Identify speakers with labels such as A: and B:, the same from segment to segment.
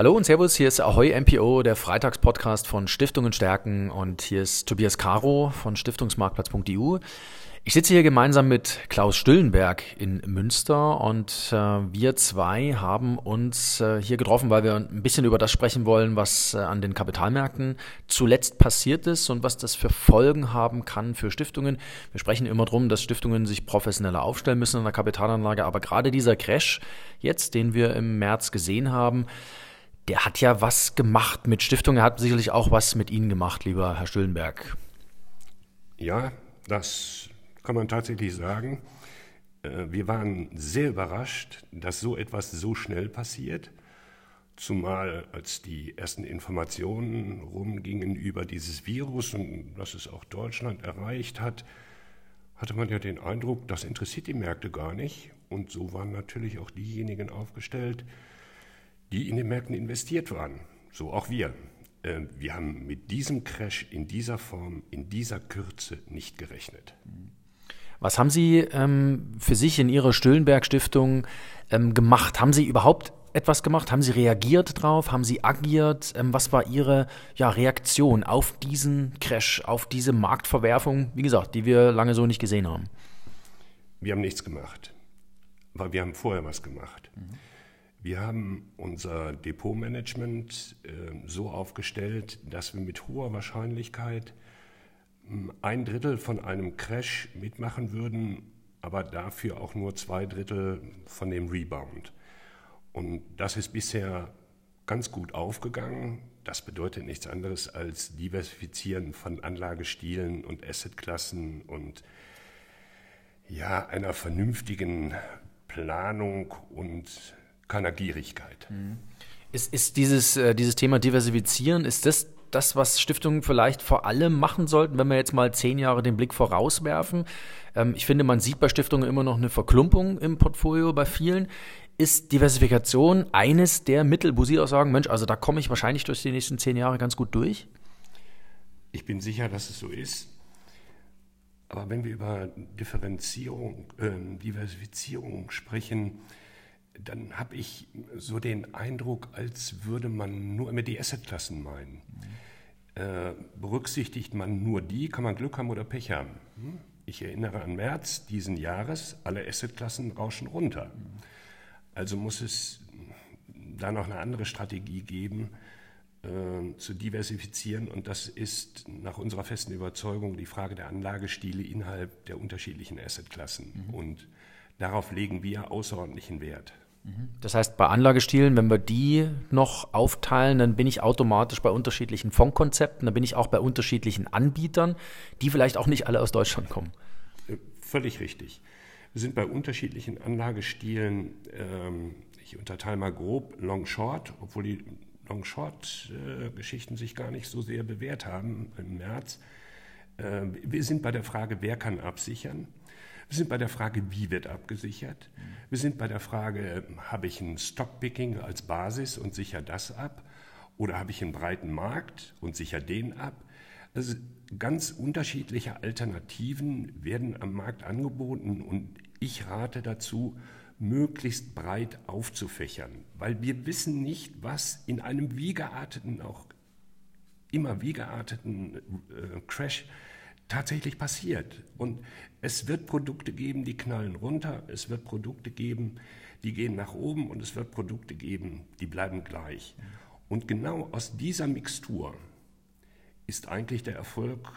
A: Hallo und Servus, hier ist Ahoy MPO, der Freitagspodcast von Stiftungen stärken und hier ist Tobias Caro von Stiftungsmarktplatz.eu. Ich sitze hier gemeinsam mit Klaus Stüllenberg in Münster und äh, wir zwei haben uns äh, hier getroffen, weil wir ein bisschen über das sprechen wollen, was äh, an den Kapitalmärkten zuletzt passiert ist und was das für Folgen haben kann für Stiftungen. Wir sprechen immer darum, dass Stiftungen sich professioneller aufstellen müssen in der Kapitalanlage, aber gerade dieser Crash jetzt, den wir im März gesehen haben, der hat ja was gemacht mit Stiftungen. Er hat sicherlich auch was mit Ihnen gemacht, lieber Herr Stüllenberg.
B: Ja, das kann man tatsächlich sagen. Äh, wir waren sehr überrascht, dass so etwas so schnell passiert. Zumal als die ersten Informationen rumgingen über dieses Virus und dass es auch Deutschland erreicht hat, hatte man ja den Eindruck, das interessiert die Märkte gar nicht. Und so waren natürlich auch diejenigen aufgestellt, die in den Märkten investiert waren. So auch wir. Äh, wir haben mit diesem Crash in dieser Form, in dieser Kürze nicht gerechnet.
A: Was haben Sie ähm, für sich in Ihrer Stüllenberg-Stiftung ähm, gemacht? Haben Sie überhaupt etwas gemacht? Haben Sie reagiert drauf? Haben Sie agiert? Ähm, was war Ihre ja, Reaktion auf diesen Crash, auf diese Marktverwerfung, wie gesagt, die wir lange so nicht gesehen haben?
B: Wir haben nichts gemacht, weil wir haben vorher was gemacht. Mhm. Wir haben unser Depotmanagement äh, so aufgestellt, dass wir mit hoher Wahrscheinlichkeit ein Drittel von einem Crash mitmachen würden, aber dafür auch nur zwei Drittel von dem Rebound. Und das ist bisher ganz gut aufgegangen. Das bedeutet nichts anderes als Diversifizieren von Anlagestilen und Assetklassen und ja, einer vernünftigen Planung und keiner Gierigkeit.
A: Mhm. Ist, ist dieses, äh, dieses Thema Diversifizieren, ist das das, was Stiftungen vielleicht vor allem machen sollten, wenn wir jetzt mal zehn Jahre den Blick vorauswerfen. Ähm, ich finde, man sieht bei Stiftungen immer noch eine Verklumpung im Portfolio bei vielen. Ist Diversifikation eines der Mittel, wo Sie auch sagen, Mensch, also da komme ich wahrscheinlich durch die nächsten zehn Jahre ganz gut durch?
B: Ich bin sicher, dass es so ist. Aber wenn wir über Differenzierung, äh, Diversifizierung sprechen, dann habe ich so den Eindruck, als würde man nur immer die Assetklassen meinen. Mhm. Äh, berücksichtigt man nur die, kann man Glück haben oder Pech haben. Hm? Ich erinnere an März diesen Jahres, alle Assetklassen rauschen runter. Mhm. Also muss es da noch eine andere Strategie geben, äh, zu diversifizieren. Und das ist nach unserer festen Überzeugung die Frage der Anlagestile innerhalb der unterschiedlichen Assetklassen. Mhm. Und darauf legen wir außerordentlichen Wert.
A: Das heißt, bei Anlagestilen, wenn wir die noch aufteilen, dann bin ich automatisch bei unterschiedlichen Fondskonzepten, dann bin ich auch bei unterschiedlichen Anbietern, die vielleicht auch nicht alle aus Deutschland kommen.
B: Äh, völlig richtig. Wir sind bei unterschiedlichen Anlagestilen, ähm, ich unterteile mal grob Long-Short, obwohl die Long-Short-Geschichten sich gar nicht so sehr bewährt haben im März. Äh, wir sind bei der Frage, wer kann absichern? Wir sind bei der Frage, wie wird abgesichert. Wir sind bei der Frage, habe ich ein Stockpicking als Basis und sichere das ab? Oder habe ich einen breiten Markt und sichere den ab? Also ganz unterschiedliche Alternativen werden am Markt angeboten und ich rate dazu, möglichst breit aufzufächern, weil wir wissen nicht, was in einem wie gearteten, auch immer wie gearteten äh, Crash tatsächlich passiert. Und es wird Produkte geben, die knallen runter, es wird Produkte geben, die gehen nach oben und es wird Produkte geben, die bleiben gleich. Und genau aus dieser Mixtur ist eigentlich der Erfolg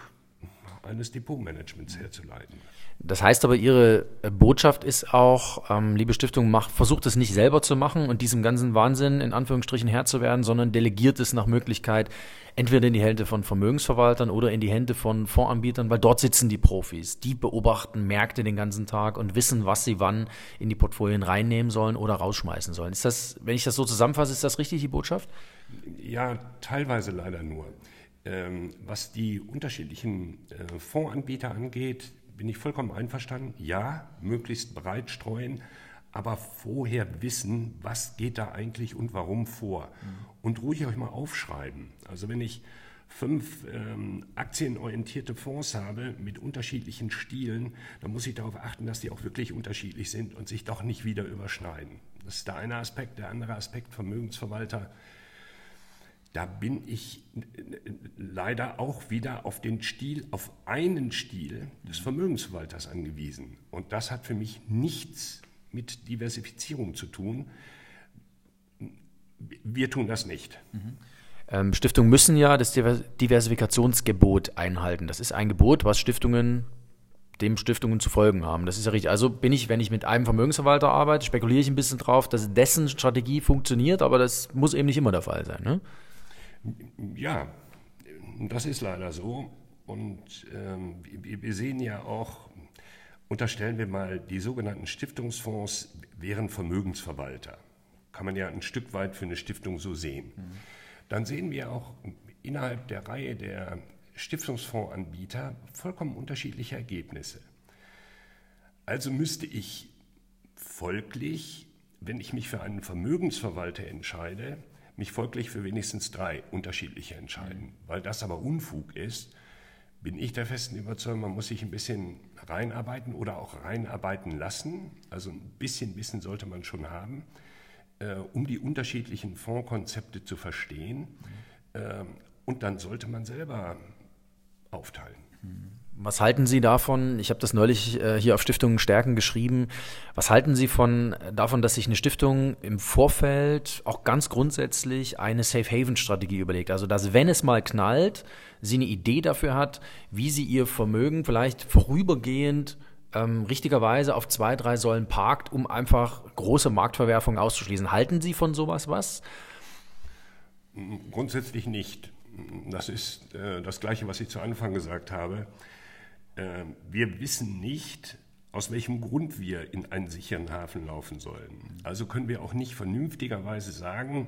B: eines Depotmanagements herzuleiten.
A: Das heißt aber, Ihre Botschaft ist auch, ähm, liebe Stiftung, macht, versucht es nicht selber zu machen und diesem ganzen Wahnsinn in Anführungsstrichen Herr zu werden, sondern delegiert es nach Möglichkeit entweder in die Hände von Vermögensverwaltern oder in die Hände von Fondsanbietern, weil dort sitzen die Profis. Die beobachten Märkte den ganzen Tag und wissen, was sie wann in die Portfolien reinnehmen sollen oder rausschmeißen sollen. Ist das, wenn ich das so zusammenfasse, ist das richtig die Botschaft?
B: Ja, teilweise leider nur. Ähm, was die unterschiedlichen äh, Fondsanbieter angeht, bin ich vollkommen einverstanden. Ja, möglichst breit streuen, aber vorher wissen, was geht da eigentlich und warum vor. Mhm. Und ruhig euch mal aufschreiben. Also wenn ich fünf ähm, aktienorientierte Fonds habe mit unterschiedlichen Stilen, dann muss ich darauf achten, dass die auch wirklich unterschiedlich sind und sich doch nicht wieder überschneiden. Das ist der eine Aspekt. Der andere Aspekt, Vermögensverwalter da bin ich leider auch wieder auf den Stil, auf einen Stil des Vermögensverwalters angewiesen. Und das hat für mich nichts mit Diversifizierung zu tun. Wir tun das nicht.
A: Mhm. Ähm, Stiftungen müssen ja das Diversifikationsgebot einhalten. Das ist ein Gebot, was Stiftungen dem Stiftungen zu folgen haben. Das ist ja richtig. Also bin ich, wenn ich mit einem Vermögensverwalter arbeite, spekuliere ich ein bisschen drauf, dass dessen Strategie funktioniert, aber das muss eben nicht immer der Fall sein. Ne?
B: Ja, das ist leider so. Und ähm, wir sehen ja auch, unterstellen wir mal, die sogenannten Stiftungsfonds wären Vermögensverwalter. Kann man ja ein Stück weit für eine Stiftung so sehen. Mhm. Dann sehen wir auch innerhalb der Reihe der Stiftungsfondsanbieter vollkommen unterschiedliche Ergebnisse. Also müsste ich folglich, wenn ich mich für einen Vermögensverwalter entscheide, mich folglich für wenigstens drei unterschiedliche entscheiden. Mhm. Weil das aber Unfug ist, bin ich der festen Überzeugung, man muss sich ein bisschen reinarbeiten oder auch reinarbeiten lassen. Also ein bisschen Wissen sollte man schon haben, äh, um die unterschiedlichen Fondskonzepte zu verstehen. Mhm. Äh, und dann sollte man selber aufteilen.
A: Was halten Sie davon? Ich habe das neulich äh, hier auf Stiftungen stärken geschrieben. Was halten Sie von davon, dass sich eine Stiftung im Vorfeld auch ganz grundsätzlich eine Safe Haven Strategie überlegt? Also, dass wenn es mal knallt, sie eine Idee dafür hat, wie sie ihr Vermögen vielleicht vorübergehend ähm, richtigerweise auf zwei, drei Säulen parkt, um einfach große Marktverwerfungen auszuschließen. Halten Sie von sowas was?
B: Grundsätzlich nicht. Das ist äh, das Gleiche, was ich zu Anfang gesagt habe. Äh, wir wissen nicht, aus welchem Grund wir in einen sicheren Hafen laufen sollen. Also können wir auch nicht vernünftigerweise sagen,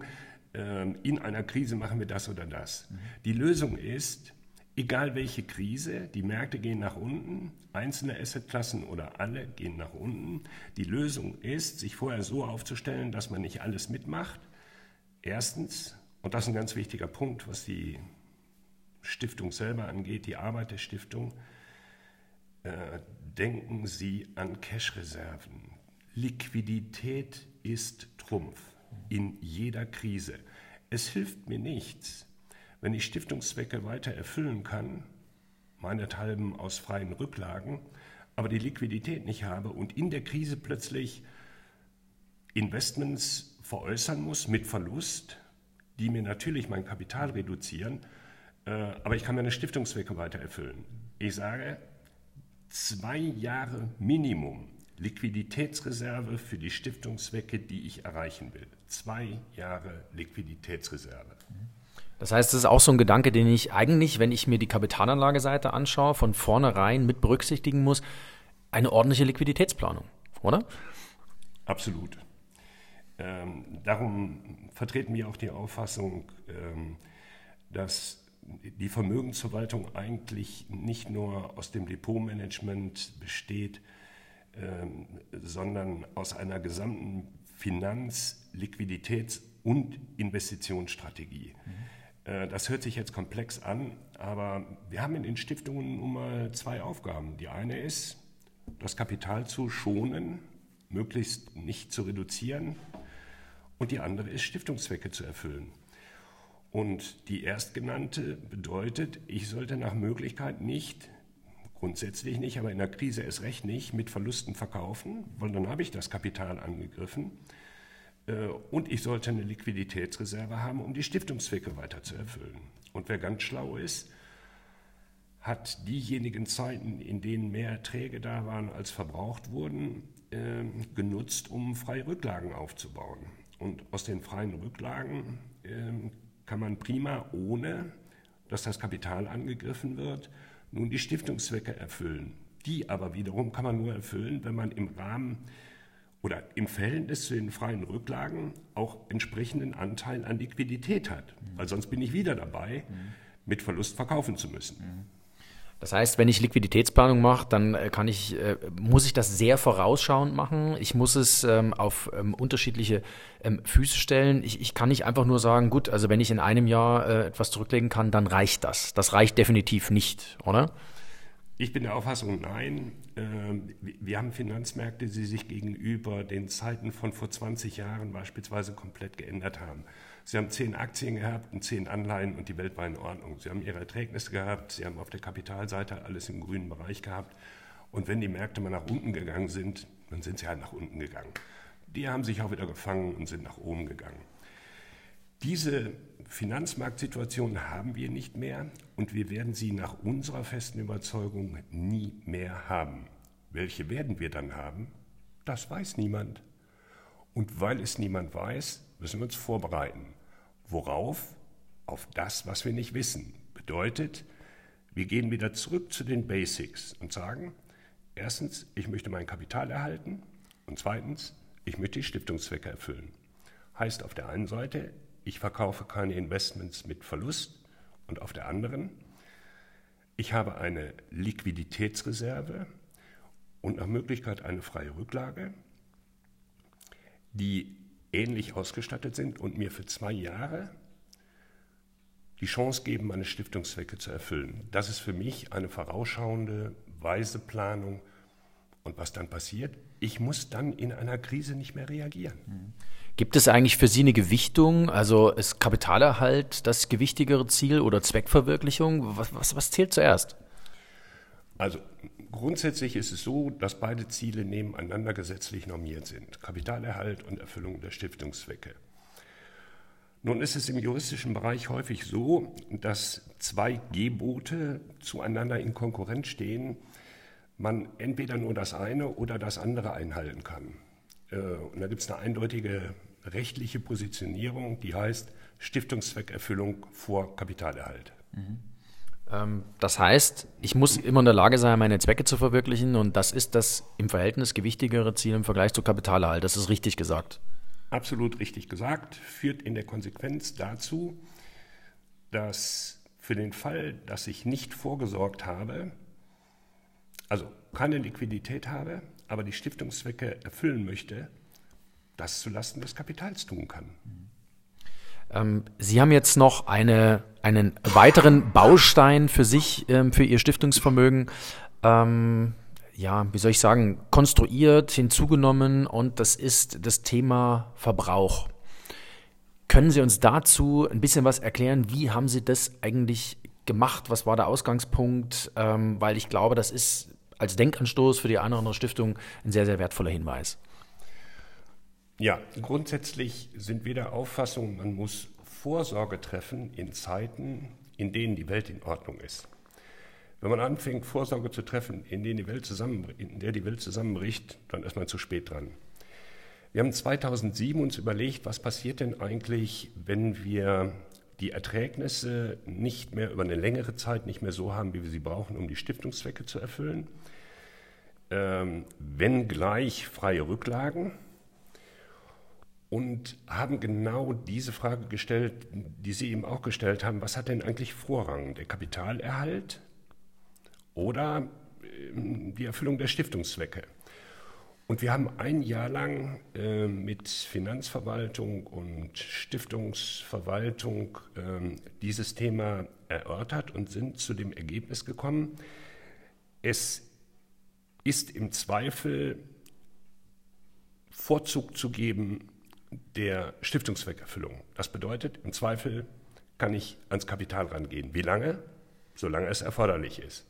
B: äh, in einer Krise machen wir das oder das. Die Lösung ist, egal welche Krise, die Märkte gehen nach unten, einzelne Assetklassen oder alle gehen nach unten. Die Lösung ist, sich vorher so aufzustellen, dass man nicht alles mitmacht. Erstens, und das ist ein ganz wichtiger Punkt, was die Stiftung selber angeht, die Arbeit der Stiftung. Äh, denken Sie an Cash-Reserven. Liquidität ist Trumpf in jeder Krise. Es hilft mir nichts, wenn ich Stiftungszwecke weiter erfüllen kann, meinethalben aus freien Rücklagen, aber die Liquidität nicht habe und in der Krise plötzlich Investments veräußern muss mit Verlust, die mir natürlich mein Kapital reduzieren, äh, aber ich kann meine Stiftungszwecke weiter erfüllen. Ich sage, zwei Jahre Minimum Liquiditätsreserve für die Stiftungszwecke, die ich erreichen will. Zwei Jahre Liquiditätsreserve.
A: Das heißt, das ist auch so ein Gedanke, den ich eigentlich, wenn ich mir die Kapitalanlageseite anschaue, von vornherein mit berücksichtigen muss. Eine ordentliche Liquiditätsplanung, oder?
B: Absolut. Ähm, darum vertreten wir auch die Auffassung, ähm, dass die Vermögensverwaltung eigentlich nicht nur aus dem Depotmanagement besteht, ähm, sondern aus einer gesamten Finanz-, Liquiditäts- und Investitionsstrategie. Mhm. Äh, das hört sich jetzt komplex an, aber wir haben in den Stiftungen nun mal zwei Aufgaben. Die eine ist, das Kapital zu schonen, möglichst nicht zu reduzieren, und die andere ist, Stiftungszwecke zu erfüllen. Und die erstgenannte bedeutet, ich sollte nach Möglichkeit nicht, grundsätzlich nicht, aber in der Krise erst recht nicht, mit Verlusten verkaufen, weil dann habe ich das Kapital angegriffen. Äh, und ich sollte eine Liquiditätsreserve haben, um die Stiftungszwecke weiter zu erfüllen. Und wer ganz schlau ist, hat diejenigen Zeiten, in denen mehr Erträge da waren, als verbraucht wurden, ähm, genutzt, um freie Rücklagen aufzubauen. Und aus den freien Rücklagen äh, kann man prima, ohne dass das Kapital angegriffen wird, nun die Stiftungszwecke erfüllen. Die aber wiederum kann man nur erfüllen, wenn man im Rahmen oder im Verhältnis zu den freien Rücklagen auch entsprechenden Anteil an Liquidität hat. Mhm. Weil sonst bin ich wieder dabei, mhm. mit Verlust verkaufen zu müssen.
A: Das heißt, wenn ich Liquiditätsplanung mache, dann äh, kann ich, äh, muss ich das sehr vorausschauend machen. Ich muss es ähm, auf ähm, unterschiedliche ähm, Füße stellen. Ich, ich, kann nicht einfach nur sagen, gut, also wenn ich in einem Jahr äh, etwas zurücklegen kann, dann reicht das. Das reicht definitiv nicht, oder?
B: Ich bin der Auffassung, nein. Ähm, wir haben Finanzmärkte, die sich gegenüber den Zeiten von vor 20 Jahren beispielsweise komplett geändert haben. Sie haben zehn Aktien gehabt und zehn Anleihen und die Welt war in Ordnung. Sie haben Ihre Erträgnisse gehabt, Sie haben auf der Kapitalseite alles im grünen Bereich gehabt. Und wenn die Märkte mal nach unten gegangen sind, dann sind sie halt nach unten gegangen. Die haben sich auch wieder gefangen und sind nach oben gegangen. Diese Finanzmarktsituation haben wir nicht mehr und wir werden sie nach unserer festen Überzeugung nie mehr haben. Welche werden wir dann haben? Das weiß niemand. Und weil es niemand weiß, müssen wir uns vorbereiten. Worauf? Auf das, was wir nicht wissen. Bedeutet, wir gehen wieder zurück zu den Basics und sagen, erstens, ich möchte mein Kapital erhalten und zweitens, ich möchte die Stiftungszwecke erfüllen. Heißt auf der einen Seite, ich verkaufe keine Investments mit Verlust und auf der anderen, ich habe eine Liquiditätsreserve und nach Möglichkeit eine freie Rücklage, die ähnlich ausgestattet sind und mir für zwei Jahre die Chance geben, meine Stiftungszwecke zu erfüllen. Das ist für mich eine vorausschauende, weise Planung. Und was dann passiert? Ich muss dann in einer Krise nicht mehr reagieren. Mhm.
A: Gibt es eigentlich für Sie eine Gewichtung? Also ist Kapitalerhalt das gewichtigere Ziel oder Zweckverwirklichung? Was, was, was zählt zuerst?
B: Also grundsätzlich ist es so, dass beide Ziele nebeneinander gesetzlich normiert sind. Kapitalerhalt und Erfüllung der Stiftungszwecke. Nun ist es im juristischen Bereich häufig so, dass zwei Gebote zueinander in Konkurrenz stehen, man entweder nur das eine oder das andere einhalten kann. Äh, und da gibt es eine eindeutige rechtliche Positionierung, die heißt Stiftungszweckerfüllung vor Kapitalerhalt.
A: Mhm. Das heißt, ich muss immer in der Lage sein, meine Zwecke zu verwirklichen und das ist das im Verhältnis gewichtigere Ziel im Vergleich zu Kapitalerhalt. Das ist richtig gesagt.
B: Absolut richtig gesagt, führt in der Konsequenz dazu, dass für den Fall, dass ich nicht vorgesorgt habe, also keine Liquidität habe, aber die Stiftungszwecke erfüllen möchte, das zulasten des Kapitals tun kann.
A: Ähm, Sie haben jetzt noch eine, einen weiteren Baustein für sich, ähm, für Ihr Stiftungsvermögen, ähm, ja, wie soll ich sagen, konstruiert, hinzugenommen und das ist das Thema Verbrauch. Können Sie uns dazu ein bisschen was erklären? Wie haben Sie das eigentlich gemacht? Was war der Ausgangspunkt? Weil ich glaube, das ist als Denkanstoß für die eine oder andere Stiftung ein sehr, sehr wertvoller Hinweis.
B: Ja, grundsätzlich sind wir der Auffassung, man muss Vorsorge treffen in Zeiten, in denen die Welt in Ordnung ist. Wenn man anfängt, Vorsorge zu treffen, in, denen die Welt in der die Welt zusammenbricht, dann ist man zu spät dran. Wir haben 2007 uns überlegt, was passiert denn eigentlich, wenn wir die Erträgnisse nicht mehr über eine längere Zeit nicht mehr so haben, wie wir sie brauchen, um die Stiftungszwecke zu erfüllen. Ähm, wenn gleich freie Rücklagen und haben genau diese Frage gestellt, die Sie eben auch gestellt haben, was hat denn eigentlich Vorrang, der Kapitalerhalt oder ähm, die Erfüllung der Stiftungszwecke? Und wir haben ein Jahr lang äh, mit Finanzverwaltung und Stiftungsverwaltung äh, dieses Thema erörtert und sind zu dem Ergebnis gekommen, es ist im Zweifel Vorzug zu geben der Stiftungszweckerfüllung. Das bedeutet, im Zweifel kann ich ans Kapital rangehen. Wie lange? Solange es erforderlich ist.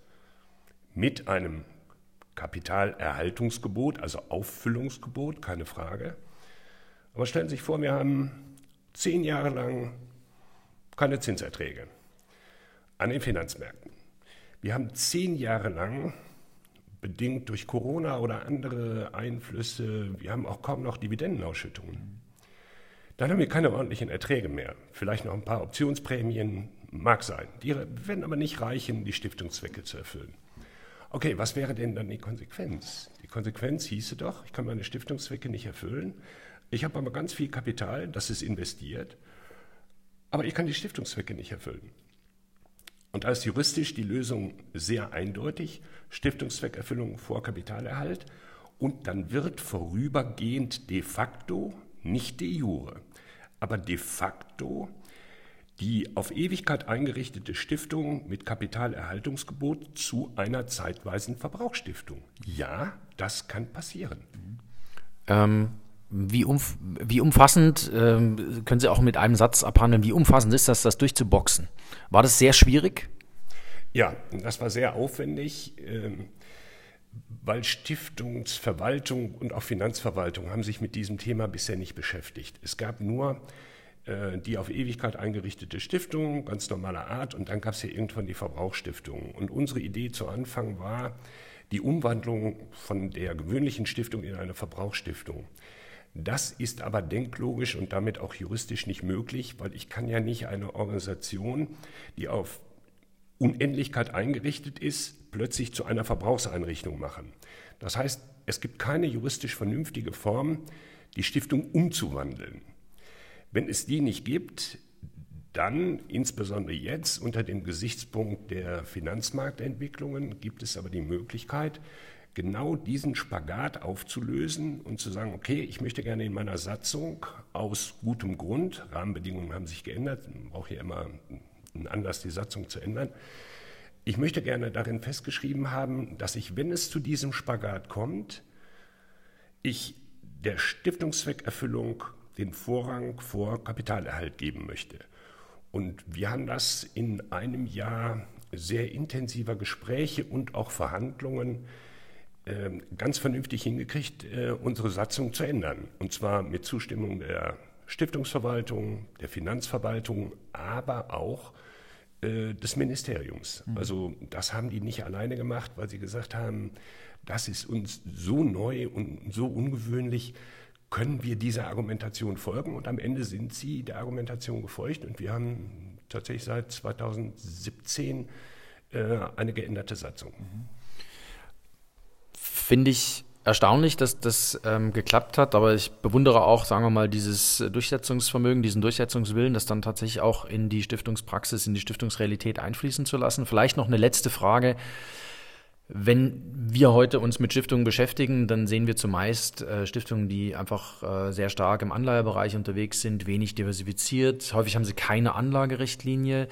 B: Mit einem Kapitalerhaltungsgebot, also Auffüllungsgebot, keine Frage. Aber stellen Sie sich vor, wir haben zehn Jahre lang keine Zinserträge an den Finanzmärkten. Wir haben zehn Jahre lang, bedingt durch Corona oder andere Einflüsse, wir haben auch kaum noch Dividendenausschüttungen. Dann haben wir keine ordentlichen Erträge mehr. Vielleicht noch ein paar Optionsprämien, mag sein. Die werden aber nicht reichen, die Stiftungszwecke zu erfüllen. Okay, was wäre denn dann die Konsequenz? Die Konsequenz hieße doch, ich kann meine Stiftungszwecke nicht erfüllen. Ich habe aber ganz viel Kapital, das ist investiert, aber ich kann die Stiftungszwecke nicht erfüllen. Und da ist juristisch die Lösung sehr eindeutig, Stiftungszweckerfüllung vor Kapitalerhalt. Und dann wird vorübergehend de facto, nicht de jure, aber de facto die auf Ewigkeit eingerichtete Stiftung mit Kapitalerhaltungsgebot zu einer zeitweisen Verbrauchsstiftung. Ja, das kann passieren.
A: Ähm, Wie, umf wie umfassend, ähm, können Sie auch mit einem Satz abhandeln, wie umfassend ist das, das durchzuboxen? War das sehr schwierig?
B: Ja, das war sehr aufwendig, ähm, weil Stiftungsverwaltung und auch Finanzverwaltung haben sich mit diesem Thema bisher nicht beschäftigt. Es gab nur äh, die auf Ewigkeit eingerichtete Stiftung, ganz normaler Art, und dann gab es ja irgendwann die Verbrauchsstiftung. Und unsere Idee zu Anfang war die Umwandlung von der gewöhnlichen Stiftung in eine Verbrauchsstiftung. Das ist aber denklogisch und damit auch juristisch nicht möglich, weil ich kann ja nicht eine Organisation, die auf Unendlichkeit eingerichtet ist, plötzlich zu einer Verbrauchseinrichtung machen. Das heißt, es gibt keine juristisch vernünftige Form, die Stiftung umzuwandeln. Wenn es die nicht gibt, dann, insbesondere jetzt unter dem Gesichtspunkt der Finanzmarktentwicklungen, gibt es aber die Möglichkeit, genau diesen Spagat aufzulösen und zu sagen, okay, ich möchte gerne in meiner Satzung aus gutem Grund, Rahmenbedingungen haben sich geändert, man braucht ja immer einen Anlass, die Satzung zu ändern. Ich möchte gerne darin festgeschrieben haben, dass ich, wenn es zu diesem Spagat kommt, ich der Stiftungszweckerfüllung den Vorrang vor Kapitalerhalt geben möchte. Und wir haben das in einem Jahr sehr intensiver Gespräche und auch Verhandlungen ähm, ganz vernünftig hingekriegt, äh, unsere Satzung zu ändern. Und zwar mit Zustimmung der Stiftungsverwaltung, der Finanzverwaltung, aber auch äh, des Ministeriums. Mhm. Also das haben die nicht alleine gemacht, weil sie gesagt haben, das ist uns so neu und so ungewöhnlich, können wir dieser Argumentation folgen? Und am Ende sind sie der Argumentation gefolgt und wir haben tatsächlich seit 2017 äh, eine geänderte Satzung. Mhm
A: finde ich erstaunlich, dass das ähm, geklappt hat, aber ich bewundere auch, sagen wir mal, dieses Durchsetzungsvermögen, diesen Durchsetzungswillen, das dann tatsächlich auch in die Stiftungspraxis, in die Stiftungsrealität einfließen zu lassen. Vielleicht noch eine letzte Frage. Wenn wir heute uns mit Stiftungen beschäftigen, dann sehen wir zumeist äh, Stiftungen, die einfach äh, sehr stark im Anleihebereich unterwegs sind, wenig diversifiziert. Häufig haben sie keine Anlagerichtlinie.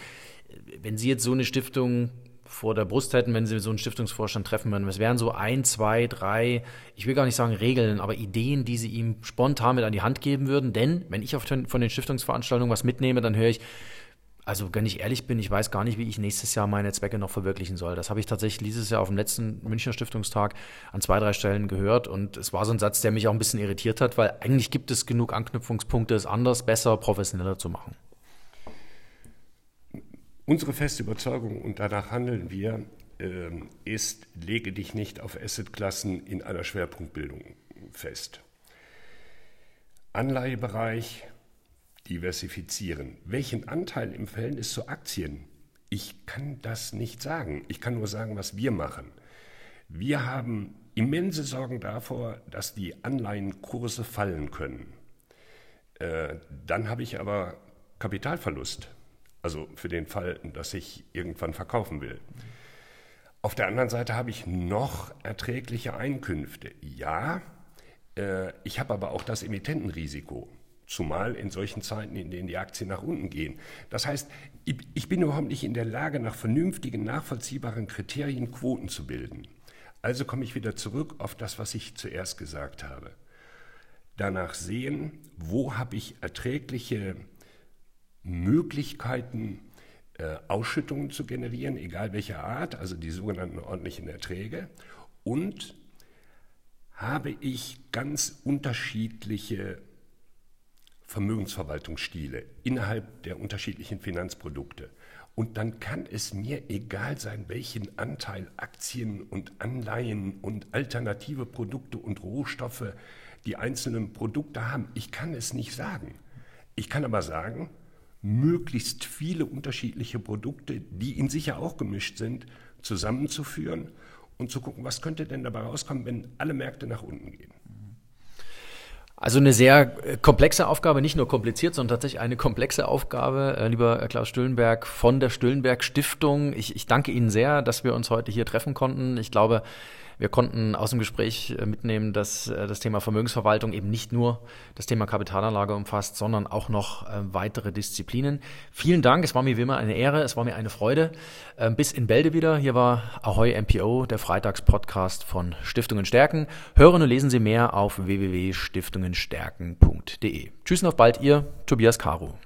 A: Wenn Sie jetzt so eine Stiftung vor der Brust hätten, wenn Sie so einen Stiftungsvorstand treffen würden. Es wären so ein, zwei, drei, ich will gar nicht sagen Regeln, aber Ideen, die Sie ihm spontan mit an die Hand geben würden. Denn wenn ich von den Stiftungsveranstaltungen was mitnehme, dann höre ich, also wenn ich ehrlich bin, ich weiß gar nicht, wie ich nächstes Jahr meine Zwecke noch verwirklichen soll. Das habe ich tatsächlich dieses Jahr auf dem letzten Münchner Stiftungstag an zwei, drei Stellen gehört. Und es war so ein Satz, der mich auch ein bisschen irritiert hat, weil eigentlich gibt es genug Anknüpfungspunkte, es anders, besser, professioneller zu machen.
B: Unsere feste Überzeugung, und danach handeln wir, ähm, ist, lege dich nicht auf Assetklassen in einer Schwerpunktbildung fest. Anleihebereich diversifizieren. Welchen Anteil im Verhältnis zu Aktien? Ich kann das nicht sagen. Ich kann nur sagen, was wir machen. Wir haben immense Sorgen davor, dass die Anleihenkurse fallen können. Äh, dann habe ich aber Kapitalverlust. Also für den Fall, dass ich irgendwann verkaufen will. Auf der anderen Seite habe ich noch erträgliche Einkünfte. Ja, äh, ich habe aber auch das Emittentenrisiko. Zumal in solchen Zeiten, in denen die Aktien nach unten gehen. Das heißt, ich bin überhaupt nicht in der Lage, nach vernünftigen, nachvollziehbaren Kriterien Quoten zu bilden. Also komme ich wieder zurück auf das, was ich zuerst gesagt habe. Danach sehen, wo habe ich erträgliche Möglichkeiten, äh, Ausschüttungen zu generieren, egal welcher Art, also die sogenannten ordentlichen Erträge. Und habe ich ganz unterschiedliche Vermögensverwaltungsstile innerhalb der unterschiedlichen Finanzprodukte. Und dann kann es mir egal sein, welchen Anteil Aktien und Anleihen und alternative Produkte und Rohstoffe die einzelnen Produkte haben. Ich kann es nicht sagen. Ich kann aber sagen, möglichst viele unterschiedliche Produkte, die in sich ja auch gemischt sind, zusammenzuführen und zu gucken, was könnte denn dabei rauskommen, wenn alle Märkte nach unten gehen.
A: Also eine sehr äh, komplexe Aufgabe, nicht nur kompliziert, sondern tatsächlich eine komplexe Aufgabe, äh, lieber Klaus Stüllenberg von der Stüllenberg Stiftung. Ich, ich danke Ihnen sehr, dass wir uns heute hier treffen konnten. Ich glaube, Wir konnten aus dem Gespräch äh, mitnehmen, dass äh, das Thema Vermögensverwaltung eben nicht nur das Thema Kapitalanlage umfasst, sondern auch noch äh, weitere Disziplinen. Vielen Dank, es war mir wie immer eine Ehre, es war mir eine Freude. Ähm, bis in Bälde wieder. Hier war Ahoy MPO, der Freitagspodcast von Stiftungen Stärken. Hören und lesen Sie mehr auf www.stiftungenstärken.de. Tschüss und auf bald, Ihr Tobias Caro.